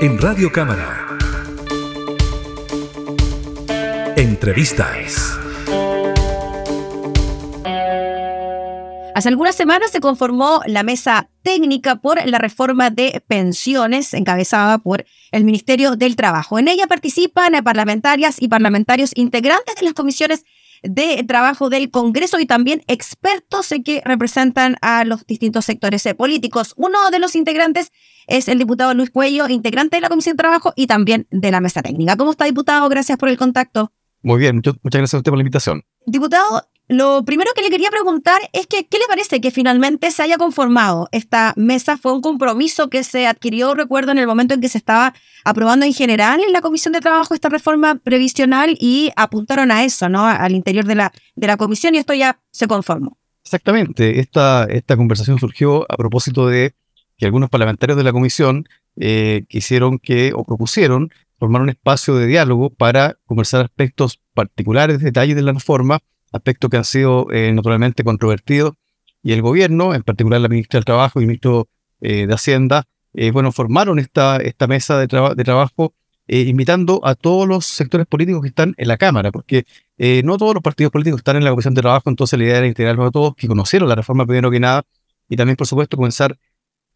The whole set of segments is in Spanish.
en Radio Cámara. Entrevistas. Hace algunas semanas se conformó la mesa técnica por la reforma de pensiones encabezada por el Ministerio del Trabajo. En ella participan parlamentarias y parlamentarios integrantes de las comisiones de trabajo del Congreso y también expertos que representan a los distintos sectores políticos. Uno de los integrantes es el diputado Luis Cuello, integrante de la Comisión de Trabajo y también de la mesa técnica. ¿Cómo está, diputado? Gracias por el contacto. Muy bien, muchas gracias a usted por la invitación. Diputado, lo primero que le quería preguntar es que, ¿qué le parece que finalmente se haya conformado esta mesa? Fue un compromiso que se adquirió, recuerdo, en el momento en que se estaba aprobando en general en la Comisión de Trabajo esta reforma previsional y apuntaron a eso, ¿no? Al interior de la, de la comisión y esto ya se conformó. Exactamente. Esta, esta conversación surgió a propósito de que algunos parlamentarios de la comisión eh, quisieron que, o propusieron, formar un espacio de diálogo para conversar aspectos particulares, detalles de la reforma aspectos que han sido eh, naturalmente controvertidos, y el gobierno, en particular la ministra del Trabajo y el ministro eh, de Hacienda, eh, bueno, formaron esta, esta mesa de, de trabajo invitando a todos los sectores políticos que están en la Cámara, porque no todos los partidos políticos están en la Comisión de Trabajo, entonces la idea era integrarlos a todos que conocieron la reforma primero que nada, y también, por supuesto, comenzar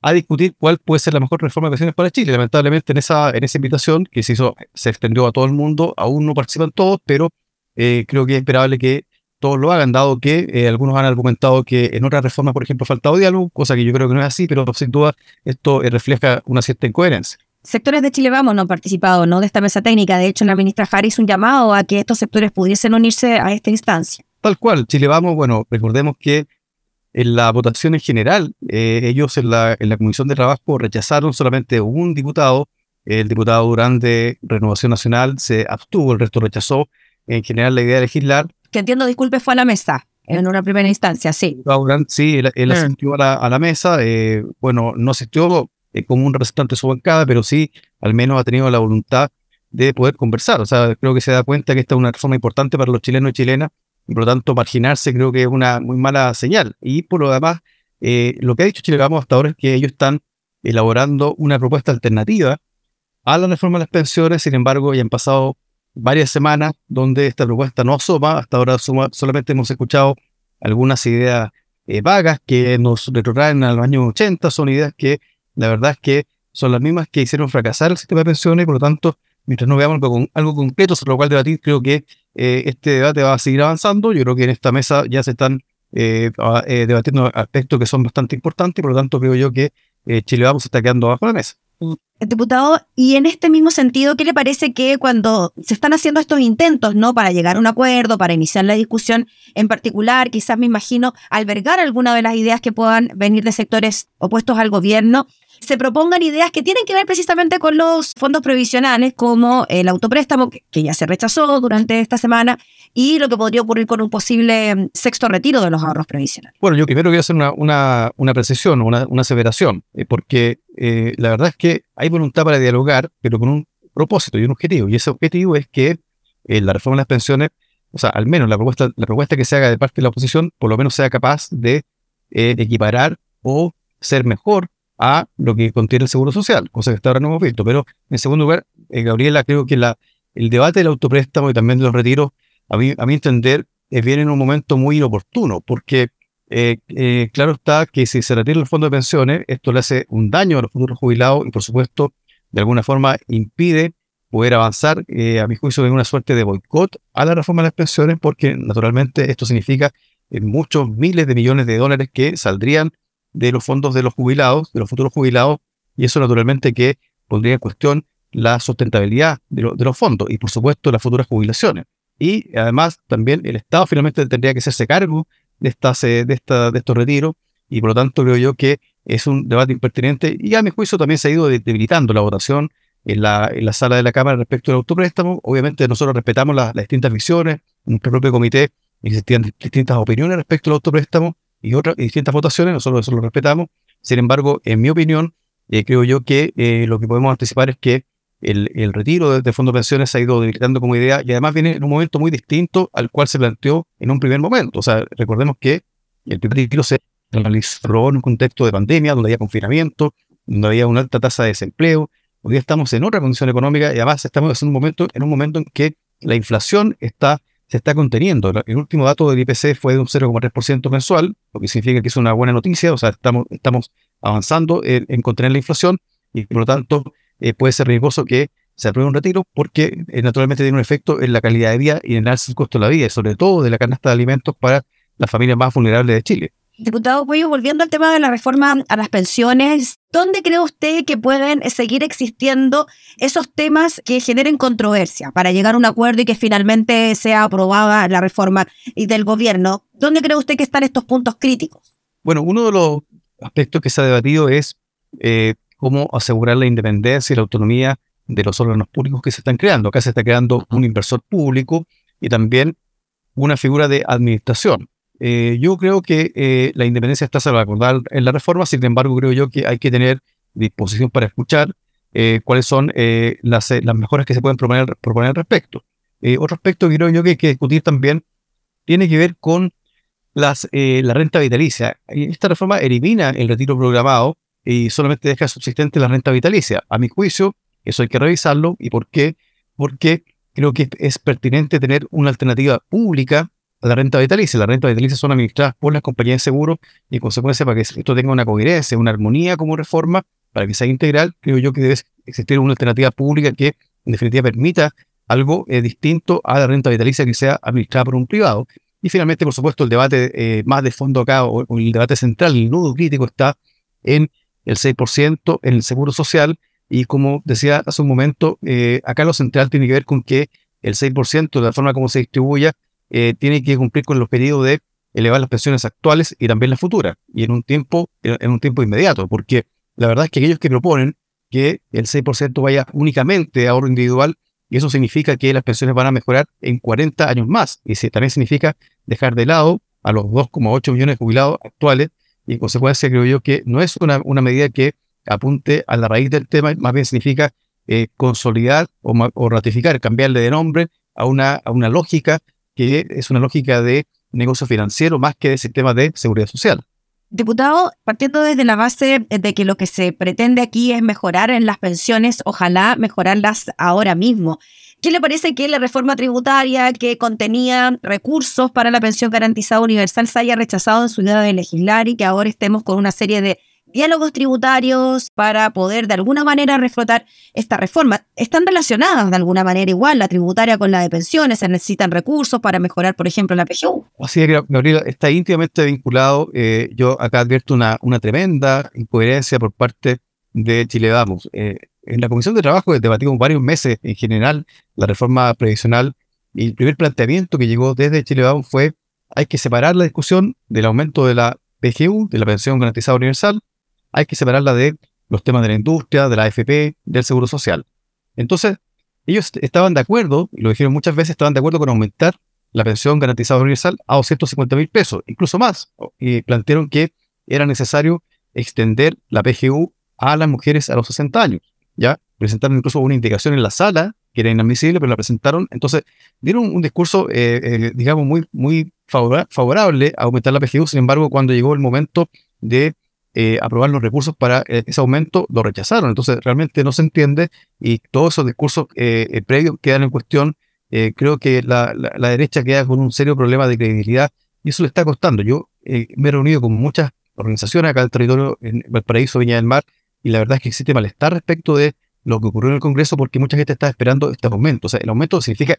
a discutir cuál puede ser la mejor reforma de pensiones para Chile. Lamentablemente, en esa, en esa invitación que se hizo, se extendió a todo el mundo, aún no participan todos, pero creo que es esperable que todos lo hagan, dado que eh, algunos han argumentado que en otras reformas, por ejemplo, ha faltado diálogo, cosa que yo creo que no es así, pero sin duda esto eh, refleja una cierta incoherencia. Sectores de Chile Vamos no han participado ¿no? de esta mesa técnica. De hecho, la ministra Harris un llamado a que estos sectores pudiesen unirse a esta instancia. Tal cual. Chile Vamos, bueno, recordemos que en la votación en general, eh, ellos en la, en la Comisión de Trabajo rechazaron solamente un diputado, el diputado Durán de Renovación Nacional se abstuvo, el resto rechazó en general la idea de legislar que entiendo, disculpe, fue a la mesa en una primera instancia, sí. Sí, él, mm. asistió a la, mesa. Eh, bueno, no asistió eh, como un representante de su bancada, pero sí, al menos ha tenido la voluntad de poder conversar. O sea, creo que se da cuenta que esta es una reforma importante para los chilenos y chilenas, y por lo tanto, marginarse creo que es una muy mala señal. Y por lo demás, eh, lo que ha dicho Chile Vamos hasta ahora es que ellos están elaborando una propuesta alternativa a la reforma de las pensiones, sin embargo, ya han pasado varias semanas donde esta propuesta no asoma. Hasta ahora solamente hemos escuchado algunas ideas eh, vagas que nos retrotraen al año 80. Son ideas que la verdad es que son las mismas que hicieron fracasar el sistema de pensiones por lo tanto, mientras no veamos algo, con, algo concreto sobre lo cual debatir, creo que eh, este debate va a seguir avanzando. Yo creo que en esta mesa ya se están eh, debatiendo aspectos que son bastante importantes por lo tanto creo yo que Chile Vamos está quedando bajo la mesa. Diputado, y en este mismo sentido, ¿qué le parece que cuando se están haciendo estos intentos, ¿no? Para llegar a un acuerdo, para iniciar la discusión en particular, quizás me imagino albergar alguna de las ideas que puedan venir de sectores opuestos al gobierno, se propongan ideas que tienen que ver precisamente con los fondos previsionales, como el autopréstamo, que ya se rechazó durante esta semana, y lo que podría ocurrir con un posible mm, sexto retiro de los ahorros previsionales. Bueno, yo primero voy a hacer una, una, una precisión, una, una aseveración, eh, porque eh, la verdad es que hay voluntad para dialogar, pero con un propósito y un objetivo, y ese objetivo es que eh, la reforma de las pensiones, o sea, al menos la propuesta, la propuesta que se haga de parte de la oposición, por lo menos sea capaz de equiparar o ser mejor a lo que contiene el Seguro Social, cosa que hasta ahora no hemos visto. Pero en segundo lugar, eh, Gabriela, creo que la, el debate del autopréstamo y también de los retiros, a mí, a mi entender, eh, viene en un momento muy inoportuno, porque eh, claro está que si se retira el fondo de pensiones, esto le hace un daño a los futuros jubilados y por supuesto, de alguna forma impide poder avanzar, a mi juicio, en una suerte de boicot a la reforma de las pensiones, porque naturalmente esto significa muchos miles de millones de dólares que saldrían de los fondos de los jubilados, de los futuros jubilados, y eso naturalmente que pondría en cuestión la sustentabilidad de, los fondos y por supuesto las futuras jubilaciones. Y además también el Estado finalmente tendría que hacerse cargo de, estas, de, esta, de estos retiros y por lo tanto creo yo que es un debate impertinente y a mi juicio también se ha ido debilitando la votación en la, en la sala de la Cámara respecto al autopréstamo. Obviamente nosotros respetamos las distintas visiones, en nuestro propio comité existían distintas opiniones respecto al autopréstamo y otras distintas votaciones, nosotros eso lo respetamos. Sin embargo, en mi opinión, eh, creo yo que eh, lo que podemos anticipar es que el, el retiro de, de, fondos de pensiones ha ido debilitando como idea y además viene en un momento muy distinto al cual se planteó en un primer momento. O sea, recordemos que el primer retiro se realizó en un contexto de pandemia, donde había confinamiento, donde había una alta tasa de desempleo, hoy día estamos en otra condición económica y además estamos en un momento, en un momento en que la inflación está, se está conteniendo. El último dato del IPC fue de un 0,3% mensual, lo que significa que es una buena noticia, o sea, estamos, estamos avanzando en, contener la inflación y por lo tanto eh, puede ser riesgoso que se apruebe un retiro porque eh, naturalmente tiene un efecto en la calidad de vida y en el alza del costo de la vida, y sobre todo de la canasta de alimentos para las familias más vulnerables de Chile. Diputado Cuello, volviendo al tema de la reforma a las pensiones, ¿dónde cree usted que pueden seguir existiendo esos temas que generen controversia para llegar a un acuerdo y que finalmente sea aprobada la reforma del gobierno? ¿Dónde cree usted que están estos puntos críticos? Bueno, uno de los aspectos que se ha debatido es eh, cómo asegurar la independencia y la autonomía de los órganos públicos que se están creando. Acá se está creando un inversor público y también una figura de administración. Eh, yo creo que eh, la independencia está salvaguardada en la reforma, sin embargo creo yo que hay que tener disposición para escuchar eh, cuáles son las, las, mejoras que se pueden proponer, proponer al respecto. otro aspecto que creo yo que hay que discutir también tiene que ver con las, la renta vitalicia. Esta reforma elimina el retiro programado y solamente deja subsistente la renta vitalicia. A mi juicio, eso hay que revisarlo. ¿Y por qué? Porque creo que es pertinente tener una alternativa pública la renta vitalicia. La renta vitalicia son administradas por las compañías de seguro y en consecuencia para que esto tenga una coherencia, una armonía como reforma, para que sea integral, creo yo que debe existir una alternativa pública que en definitiva permita algo eh, distinto a la renta vitalicia que sea administrada por un privado. Y finalmente, por supuesto, el debate eh, más de fondo acá, o, el debate central, el nudo crítico está en el 6% en el seguro social. Y como decía hace un momento, eh, acá lo central tiene que ver con que el 6% de la forma como se distribuya eh, tiene que cumplir con los pedidos de elevar las pensiones actuales y también las futuras, y en un tiempo, en un tiempo inmediato, porque la verdad es que aquellos que proponen que el 6% vaya únicamente a ahorro individual, y eso significa que las pensiones van a mejorar en 40 años más, y también significa dejar de lado a los 2,8 millones de jubilados actuales, y en consecuencia creo yo que no es una, una medida que apunte a la raíz del tema, más bien significa eh, consolidar o, o, ratificar, cambiarle de nombre a una, a una lógica que es una lógica de negocio financiero más que de sistema de seguridad social. Diputado, partiendo desde la base de que lo que se pretende aquí es mejorar en las pensiones, ojalá mejorarlas ahora mismo. ¿Qué le parece que la reforma tributaria que contenía recursos para la pensión garantizada universal se haya rechazado en su idea de legislar y que ahora estemos con una serie de diálogos tributarios para poder de alguna manera reflotar esta reforma. Están relacionadas de alguna manera igual la tributaria con la de pensiones, se necesitan recursos para mejorar, por ejemplo, la PGU. Así es, Gabriela, está íntimamente vinculado. Eh, yo acá advierto una, una tremenda incoherencia por parte de Chile Vamos. Eh, en la Comisión de Trabajo debatimos varios meses en general la reforma previsional y el primer planteamiento que llegó desde Chile Vamos fue hay que separar la discusión del aumento de la PGU, de la pensión garantizada universal, hay que separarla de los temas de la industria, de la AFP, del seguro social. Entonces, ellos estaban de acuerdo, y lo dijeron muchas veces, estaban de acuerdo con aumentar la pensión garantizada universal a 250 mil pesos, incluso más. Y plantearon que era necesario extender la PGU a las mujeres a los 60 años. ¿ya? Presentaron incluso una indicación en la sala, que era inadmisible, pero la presentaron. Entonces, dieron un discurso, eh, eh, digamos, muy, muy favorable a aumentar la PGU. Sin embargo, cuando llegó el momento de eh, aprobar los recursos para eh, ese aumento, lo rechazaron. Entonces, realmente no se entiende y todos esos discursos eh, previos quedan en cuestión. creo que la, derecha queda con un serio problema de credibilidad y eso le está costando. Yo me he reunido con muchas organizaciones acá del territorio, en Valparaíso, Viña del Mar, y la verdad es que existe malestar respecto de lo que ocurrió en el Congreso porque mucha gente está esperando este aumento. O sea, el aumento significa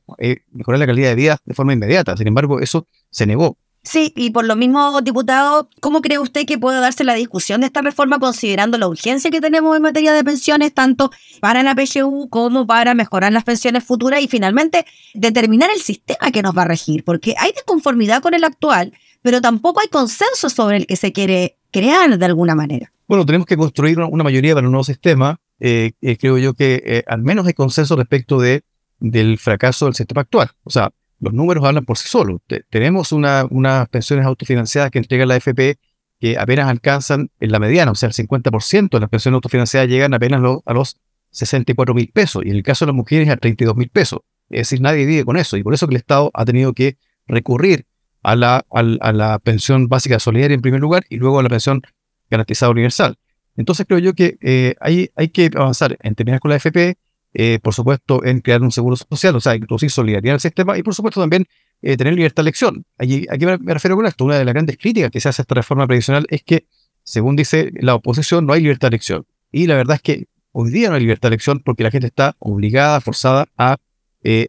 mejorar la calidad de vida de forma inmediata. Sin embargo, eso se negó. Sí, y por lo mismo, diputado, ¿cómo cree usted que puede darse la discusión de esta reforma considerando la urgencia que tenemos en materia de pensiones, tanto para la PGU como para mejorar las pensiones futuras y finalmente determinar el sistema que nos va a regir? Porque hay desconformidad con el actual, pero tampoco hay consenso sobre el que se quiere crear de alguna manera. Bueno, tenemos que construir una mayoría para un nuevo sistema. Eh, eh, creo yo que eh, al menos hay consenso respecto de, del fracaso del sistema actual. O sea, los números hablan por sí solos. tenemos unas pensiones autofinanciadas que entrega la AFP que apenas alcanzan en la mediana, o sea, el 50% de las pensiones autofinanciadas llegan apenas a los 64 mil pesos, y en el caso de las mujeres a 32 mil pesos. Es decir, nadie vive con eso, y por eso que el Estado ha tenido que recurrir a la, a la pensión básica solidaria en primer lugar y luego a la pensión garantizada universal. Entonces creo yo que eh, hay, hay que avanzar en terminar con la AFP, eh, por supuesto en crear un seguro social, o sea, introducir solidaridad el sistema y por supuesto también eh, tener libertad de elección. Aquí, aquí me, refiero con esto, una de las grandes críticas que se hace a esta reforma previsional es que, según dice la oposición, no hay libertad de elección. Y la verdad es que hoy día no hay libertad de elección porque la gente está obligada, forzada a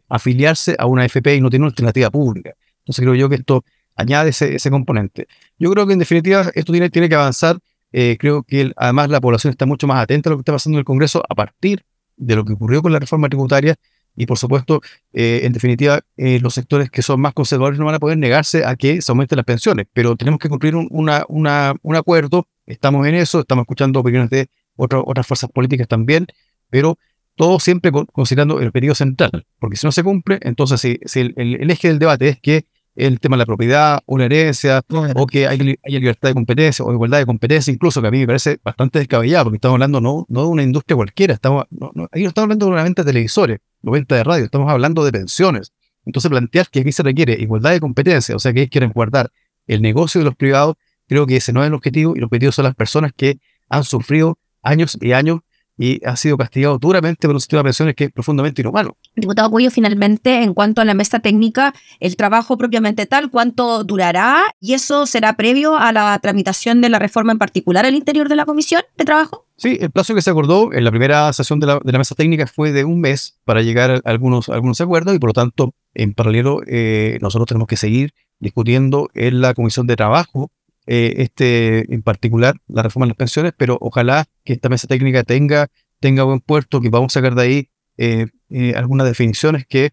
afiliarse a una AFP y no tiene una alternativa pública. Entonces creo yo que esto añade ese, componente. Yo creo que en definitiva esto tiene, tiene que avanzar. Eh, creo que además la población está mucho más atenta a lo que está pasando en el Congreso a partir de lo que ocurrió con la reforma tributaria y por supuesto, eh, en definitiva, eh, los sectores que son más conservadores no van a poder negarse a que se aumenten las pensiones, pero tenemos que cumplir un, una, un acuerdo, estamos en eso, estamos escuchando opiniones de otras fuerzas políticas también, pero todo siempre considerando el periodo central, porque si no se cumple, entonces el, eje del debate es que el tema de la propiedad o la herencia, o que hay, libertad de competencia o igualdad de competencia, incluso que a mí me parece bastante descabellado, porque estamos hablando no, no de una industria cualquiera, estamos, no, no, ahí no estamos hablando de una venta de televisores, o venta de radio, estamos hablando de pensiones. Entonces plantear que aquí se requiere igualdad de competencia, o sea que ellos quieren guardar el negocio de los privados, creo que ese no es el objetivo, y el objetivo son las personas que han sufrido años y años y ha sido castigado duramente por un sistema de pensiones que es profundamente inhumano. Diputado Cuello, finalmente, en cuanto a la mesa técnica, el trabajo propiamente tal, ¿cuánto durará? ¿Y eso será previo a la tramitación de la reforma en particular al interior de la comisión de trabajo? Sí, el plazo que se acordó en la primera sesión de la, mesa técnica fue de un mes para llegar a algunos, algunos acuerdos y por lo tanto, en paralelo, eh, nosotros tenemos que seguir discutiendo en la comisión de trabajo eh, este en particular, la reforma de las pensiones, pero ojalá que esta mesa técnica tenga, tenga buen puerto, que vamos a sacar de ahí eh, eh, algunas definiciones que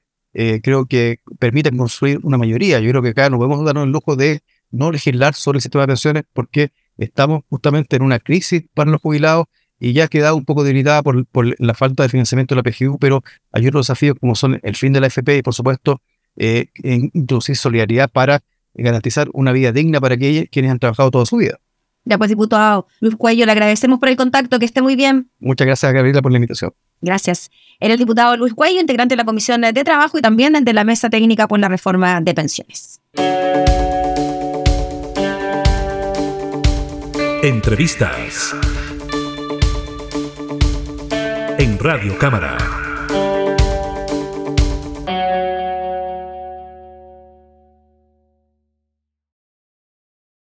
creo que permiten construir una mayoría. Yo creo que acá no podemos darnos el lujo de no legislar sobre el sistema de pensiones porque estamos justamente en una crisis para los jubilados y ya ha quedado un poco debilitada por, por, la falta de financiamiento de la PGU, pero hay otros desafíos como son el fin de la FP y por supuesto introducir solidaridad para garantizar una vida digna para aquellos quienes han trabajado toda su vida. Ya pues, diputado Luis Cuello, le agradecemos por el contacto, que esté muy bien. Muchas gracias, Gabriela, por la invitación. Gracias. Era el diputado Luis Cuello, integrante de la Comisión de Trabajo y también de la Mesa Técnica por la Reforma de Pensiones. Entrevistas en Radio Cámara.